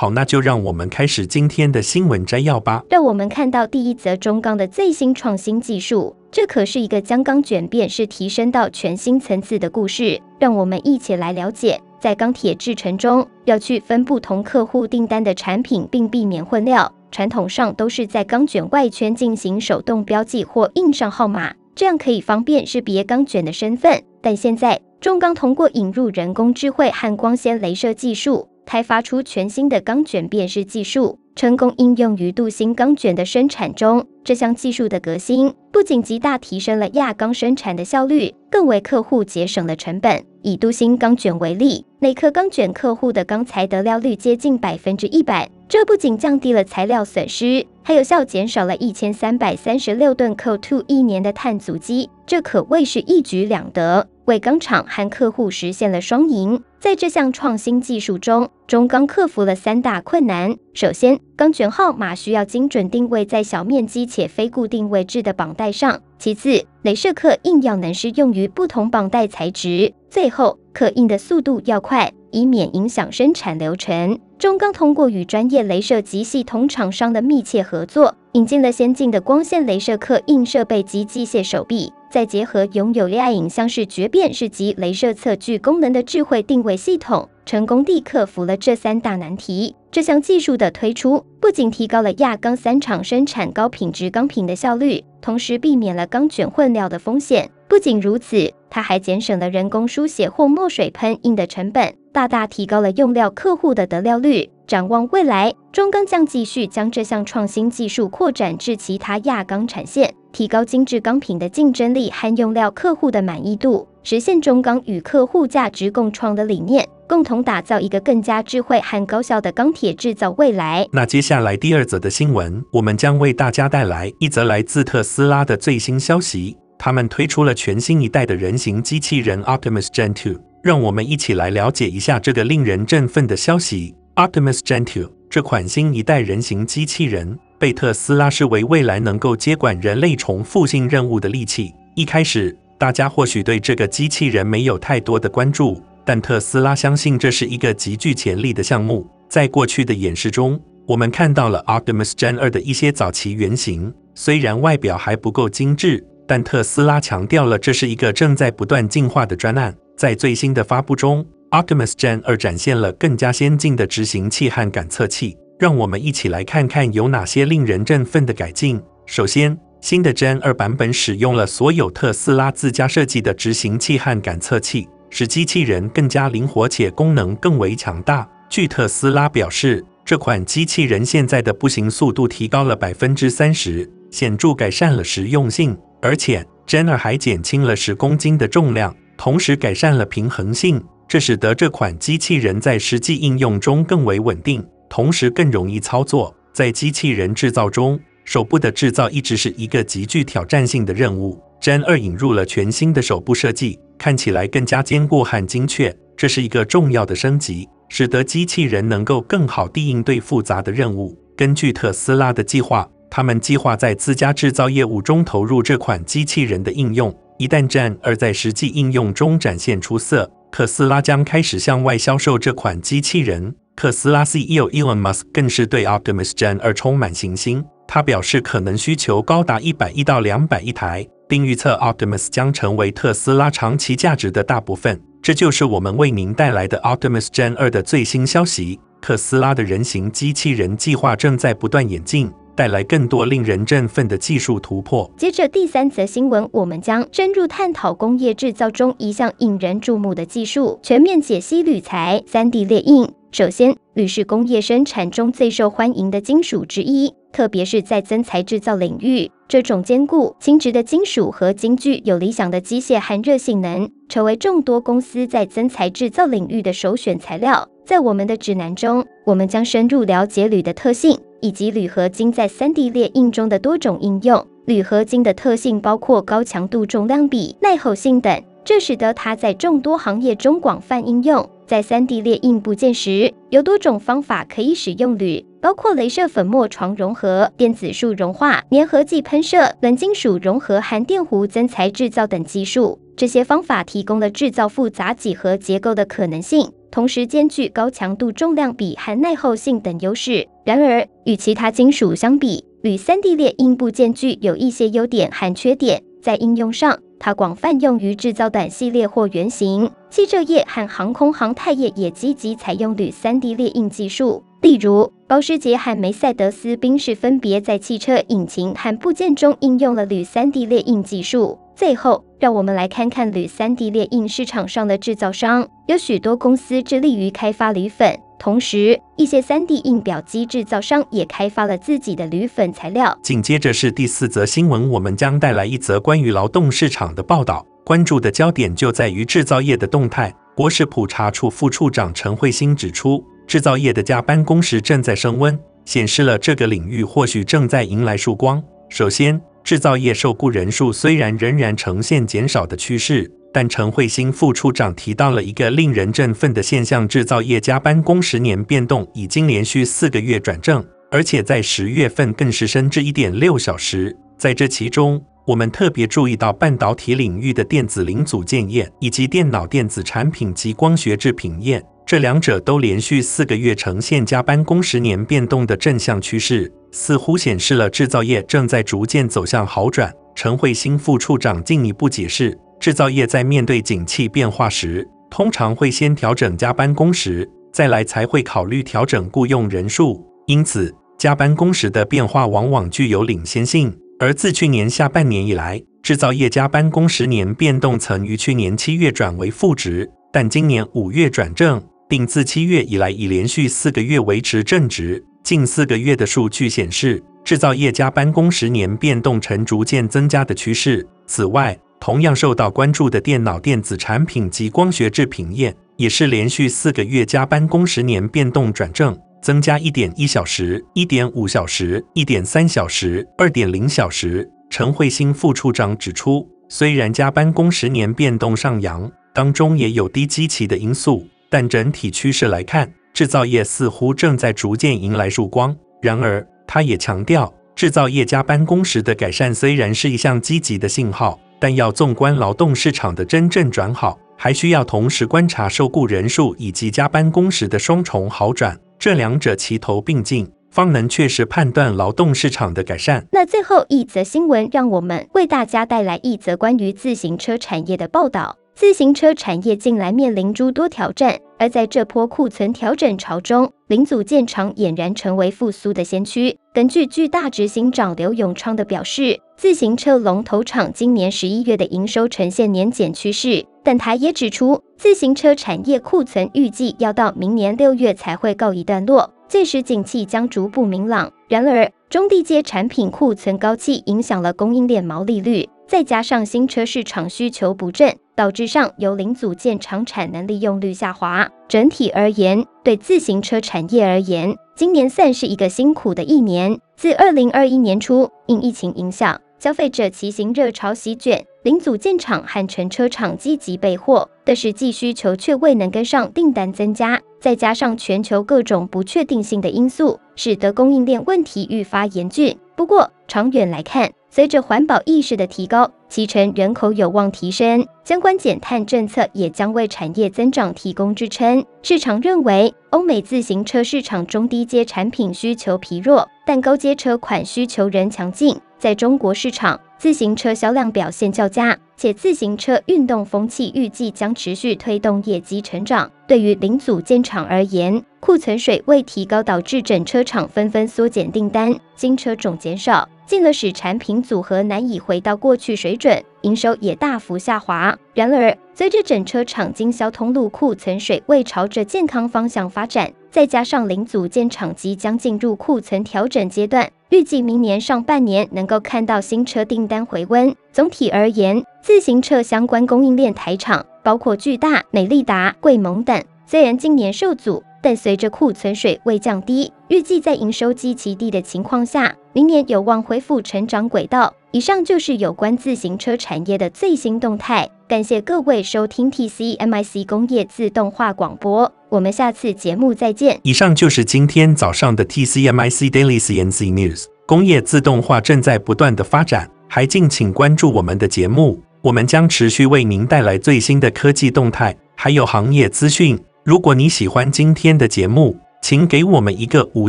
好，那就让我们开始今天的新闻摘要吧。让我们看到第一则中钢的最新创新技术，这可是一个将钢卷变式提升到全新层次的故事。让我们一起来了解，在钢铁制程中要去分不同客户订单的产品，并避免混料。传统上都是在钢卷外圈进行手动标记或印上号码，这样可以方便识别钢卷的身份。但现在，中钢通过引入人工智慧和光纤镭射技术，开发出全新的钢卷变式技术，成功应用于镀锌钢卷的生产中。这项技术的革新，不仅极大提升了轧钢生产的效率，更为客户节省了成本。以镀锌钢卷为例，每颗钢卷客户的钢材得料率接近百分之一百，这不仅降低了材料损失，还有效减少了一千三百三十六吨 CO2 一年的碳足迹，这可谓是一举两得。为钢厂和客户实现了双赢。在这项创新技术中，中钢克服了三大困难。首先，钢卷号码需要精准定位在小面积且非固定位置的绑带上；其次，镭射刻印要能适用于不同绑带材质；最后，刻印的速度要快，以免影响生产流程。中钢通过与专业镭射及系统厂商的密切合作，引进了先进的光线镭射刻印设备及机械手臂。再结合拥有 AI 影像视觉辨识及镭射测距功能的智慧定位系统，成功地克服了这三大难题。这项技术的推出，不仅提高了亚钢三厂生产高品质钢品的效率，同时避免了钢卷混料的风险。不仅如此，它还节省了人工书写或墨水喷印的成本，大大提高了用料客户的得料率。展望未来，中钢将继续将这项创新技术扩展至其他亚钢产线，提高精致钢品的竞争力和用料客户的满意度，实现中钢与客户价值共创的理念，共同打造一个更加智慧和高效的钢铁制造未来。那接下来第二则的新闻，我们将为大家带来一则来自特斯拉的最新消息，他们推出了全新一代的人形机器人 Optimus Gen 2，让我们一起来了解一下这个令人振奋的消息。Optimus Gen 2这款新一代人形机器人被特斯拉视为未来能够接管人类重复性任务的利器。一开始，大家或许对这个机器人没有太多的关注，但特斯拉相信这是一个极具潜力的项目。在过去的演示中，我们看到了 Optimus Gen 2的一些早期原型，虽然外表还不够精致，但特斯拉强调了这是一个正在不断进化的专案。在最新的发布中，Optimus Gen 2展现了更加先进的执行器和感测器，让我们一起来看看有哪些令人振奋的改进。首先，新的 Gen 2版本使用了所有特斯拉自家设计的执行器和感测器，使机器人更加灵活且功能更为强大。据特斯拉表示，这款机器人现在的步行速度提高了百分之三十，显著改善了实用性，而且 Gen 2还减轻了十公斤的重量，同时改善了平衡性。这使得这款机器人在实际应用中更为稳定，同时更容易操作。在机器人制造中，手部的制造一直是一个极具挑战性的任务。Gen 2引入了全新的手部设计，看起来更加坚固和精确。这是一个重要的升级，使得机器人能够更好地应对复杂的任务。根据特斯拉的计划，他们计划在自家制造业务中投入这款机器人的应用。一旦 Gen 2在实际应用中展现出色，特斯拉将开始向外销售这款机器人。特斯拉 CEO Elon Musk 更是对 Optimus Gen 2充满信心。他表示可能需求高达一百亿到两百亿台，并预测 Optimus 将成为特斯拉长期价值的大部分。这就是我们为您带来的 Optimus Gen 2的最新消息。特斯拉的人形机器人计划正在不断演进。带来更多令人振奋的技术突破。接着第三则新闻，我们将深入探讨工业制造中一项引人注目的技术——全面解析铝材 3D 列印。首先，铝是工业生产中最受欢迎的金属之一，特别是在增材制造领域，这种坚固、轻质的金属和金具有理想的机械和热性能，成为众多公司在增材制造领域的首选材料。在我们的指南中，我们将深入了解铝的特性，以及铝合金在 3D 列印中的多种应用。铝合金的特性包括高强度、重量比、耐候性等，这使得它在众多行业中广泛应用。在 3D 列印部件时，有多种方法可以使用铝，包括镭射粉末床融合、电子束融化、粘合剂喷射、冷金属融合和电弧增材制造等技术。这些方法提供了制造复杂几何结构的可能性。同时兼具高强度、重量比和耐候性等优势。然而，与其他金属相比，铝 3D 列印部件具有一些优点和缺点。在应用上，它广泛用于制造短系列或原型。汽车业和航空航太业也积极采用铝 3D 列印技术。例如，保时捷和梅赛德斯宾士分别在汽车引擎和部件中应用了铝 3D 列印技术。最后，让我们来看看铝 3D 列印市场上的制造商，有许多公司致力于开发铝粉，同时一些 3D 印表机制造商也开发了自己的铝粉材料。紧接着是第四则新闻，我们将带来一则关于劳动市场的报道，关注的焦点就在于制造业的动态。国势普查处副处长陈慧欣指出，制造业的加班工时正在升温，显示了这个领域或许正在迎来曙光。首先，制造业受雇人数虽然仍然呈现减少的趋势，但陈慧欣副处长提到了一个令人振奋的现象：制造业加班工时年变动已经连续四个月转正，而且在十月份更是升至一点六小时。在这其中，我们特别注意到半导体领域的电子零组件业以及电脑电子产品及光学制品业。这两者都连续四个月呈现加班工时年变动的正向趋势，似乎显示了制造业正在逐渐走向好转。陈慧欣副处长进一步解释，制造业在面对景气变化时，通常会先调整加班工时，再来才会考虑调整雇佣人数。因此，加班工时的变化往往具有领先性。而自去年下半年以来，制造业加班工时年变动曾于去年七月转为负值，但今年五月转正。并自七月以来已连续四个月维持正值。近四个月的数据显示，制造业加班工时年变动呈逐渐增加的趋势。此外，同样受到关注的电脑电子产品及光学制品业，也是连续四个月加班工时年变动转正，增加一点一小时、一点五小时、一点三小时、二点零小时。陈慧欣副处长指出，虽然加班工时年变动上扬，当中也有低基期的因素。但整体趋势来看，制造业似乎正在逐渐迎来曙光。然而，他也强调，制造业加班工时的改善虽然是一项积极的信号，但要纵观劳动市场的真正转好，还需要同时观察受雇人数以及加班工时的双重好转，这两者齐头并进，方能确实判断劳动市场的改善。那最后一则新闻，让我们为大家带来一则关于自行车产业的报道。自行车产业近来面临诸多挑战，而在这波库存调整潮中，零组件厂俨然成为复苏的先驱。根据巨大执行长刘永昌的表示，自行车龙头厂今年十一月的营收呈现年减趋势，但他也指出，自行车产业库存预计要到明年六月才会告一段落，届时景气将逐步明朗。然而，中低阶产品库存高企，影响了供应链毛利率，再加上新车市场需求不振。导致上游零组件厂产能利用率下滑。整体而言，对自行车产业而言，今年算是一个辛苦的一年。自二零二一年初，因疫情影响，消费者骑行热潮席卷，零组件厂和全车厂积极备货，但实际需求却未能跟上订单增加。再加上全球各种不确定性的因素，使得供应链问题愈发严峻。不过，长远来看，随着环保意识的提高，骑乘人口有望提升，相关减碳政策也将为产业增长提供支撑。市场认为，欧美自行车市场中低阶产品需求疲弱，但高阶车款需求仍强劲。在中国市场，自行车销量表现较佳，且自行车运动风气预计将持续推动业绩成长。对于零组件厂而言，库存水位提高导致整车厂纷纷缩减订单，新车种减少。进而使产品组合难以回到过去水准，营收也大幅下滑。然而，随着整车厂经销通路库存水位朝着健康方向发展，再加上零组件厂即将进入库存调整阶段，预计明年上半年能够看到新车订单回温。总体而言，自行车相关供应链台厂包括巨大、美利达、贵盟等，虽然今年受阻，但随着库存水位降低，预计在营收基期低的情况下，明年有望恢复成长轨道。以上就是有关自行车产业的最新动态。感谢各位收听 TCMIC 工业自动化广播，我们下次节目再见。以上就是今天早上的 TCMIC Daily CNC News。工业自动化正在不断的发展，还敬请关注我们的节目，我们将持续为您带来最新的科技动态，还有行业资讯。如果你喜欢今天的节目，请给我们一个五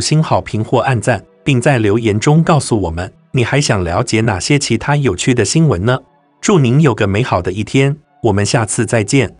星好评或按赞，并在留言中告诉我们。你还想了解哪些其他有趣的新闻呢？祝您有个美好的一天，我们下次再见。